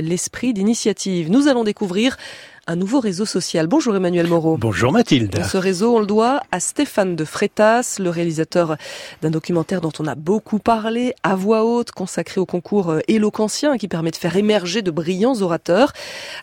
l'esprit d'initiative. Nous allons découvrir un nouveau réseau social. Bonjour Emmanuel Moreau. Bonjour Mathilde. Ce réseau, on le doit à Stéphane de Freitas, le réalisateur d'un documentaire dont on a beaucoup parlé, à voix haute, consacré au concours éloquentien qui permet de faire émerger de brillants orateurs.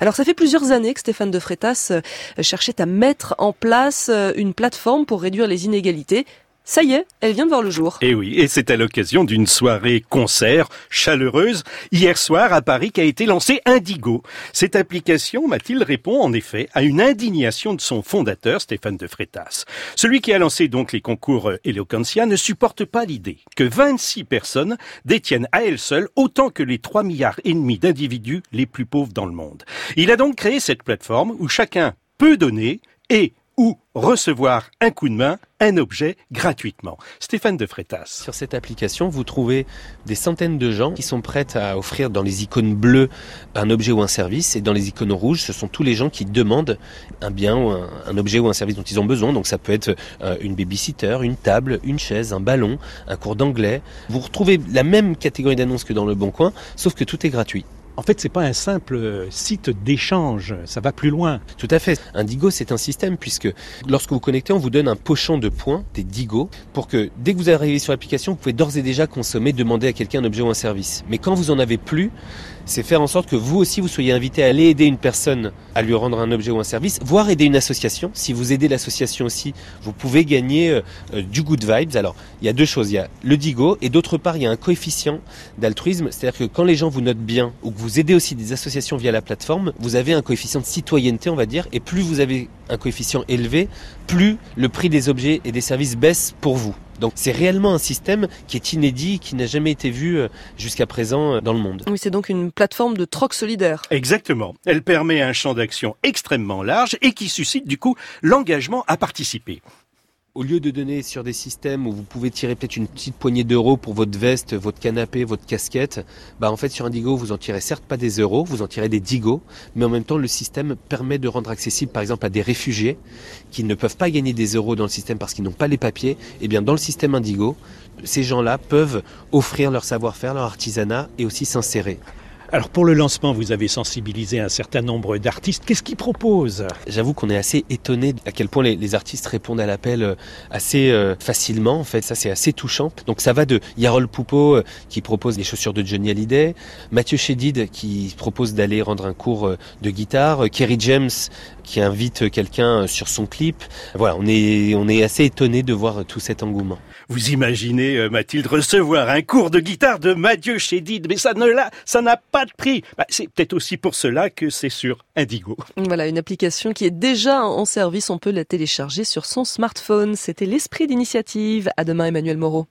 Alors ça fait plusieurs années que Stéphane de Freitas euh, cherchait à mettre en place euh, une plateforme pour réduire les inégalités. Ça y est, elle vient de voir le jour. Et eh oui, et c'est à l'occasion d'une soirée concert chaleureuse hier soir à Paris qu'a été lancée Indigo. Cette application, Mathilde, répond en effet à une indignation de son fondateur, Stéphane de Freitas. Celui qui a lancé donc les concours Eloquentia ne supporte pas l'idée que 26 personnes détiennent à elles seules autant que les 3 milliards et demi d'individus les plus pauvres dans le monde. Il a donc créé cette plateforme où chacun peut donner et ou recevoir un coup de main, un objet gratuitement. Stéphane de Freitas. Sur cette application, vous trouvez des centaines de gens qui sont prêts à offrir dans les icônes bleues un objet ou un service et dans les icônes rouges, ce sont tous les gens qui demandent un bien ou un, objet ou un service dont ils ont besoin. Donc ça peut être euh, une babysitter, une table, une chaise, un ballon, un cours d'anglais. Vous retrouvez la même catégorie d'annonces que dans le Bon Coin, sauf que tout est gratuit. En fait, c'est pas un simple site d'échange, ça va plus loin. Tout à fait. Indigo, c'est un système puisque lorsque vous connectez, on vous donne un pochon de points, des Digo, pour que dès que vous arrivez sur l'application, vous pouvez d'ores et déjà consommer, demander à quelqu'un un objet ou un service. Mais quand vous en avez plus, c'est faire en sorte que vous aussi vous soyez invité à aller aider une personne à lui rendre un objet ou un service, voire aider une association. Si vous aidez l'association aussi, vous pouvez gagner euh, euh, du good vibes. Alors, il y a deux choses. Il y a le Digo et d'autre part, il y a un coefficient d'altruisme. C'est-à-dire que quand les gens vous notent bien ou que vous aidez aussi des associations via la plateforme, vous avez un coefficient de citoyenneté, on va dire. Et plus vous avez un coefficient élevé, plus le prix des objets et des services baisse pour vous. Donc c'est réellement un système qui est inédit, qui n'a jamais été vu euh, jusqu'à présent euh, dans le monde. Oui, c'est donc une plateforme de troc solidaire. Exactement. Elle permet un champ d'action extrêmement large et qui suscite du coup l'engagement à participer au lieu de donner sur des systèmes où vous pouvez tirer peut-être une petite poignée d'euros pour votre veste, votre canapé, votre casquette, bah en fait sur Indigo vous en tirez certes pas des euros, vous en tirez des digos, mais en même temps le système permet de rendre accessible par exemple à des réfugiés qui ne peuvent pas gagner des euros dans le système parce qu'ils n'ont pas les papiers, et eh bien dans le système Indigo, ces gens-là peuvent offrir leur savoir-faire, leur artisanat et aussi s'insérer. Alors pour le lancement, vous avez sensibilisé un certain nombre d'artistes. Qu'est-ce qu'ils proposent? J'avoue qu'on est assez étonné à quel point les, artistes répondent à l'appel euh, assez euh, facilement. En fait, ça c'est assez touchant. Donc ça va de Yarol Poupeau euh, qui propose les chaussures de Johnny Hallyday, Mathieu Chédid qui propose d'aller rendre un cours de guitare, Kerry James qui invite quelqu'un sur son clip. Voilà, on est on est assez étonné de voir tout cet engouement. Vous imaginez Mathilde recevoir un cours de guitare de Mathieu Chédid, mais ça ne l'a, ça n'a pas de prix. Bah, c'est peut-être aussi pour cela que c'est sur Indigo. Voilà, une application qui est déjà en service. On peut la télécharger sur son smartphone. C'était l'esprit d'initiative. À demain, Emmanuel Moreau.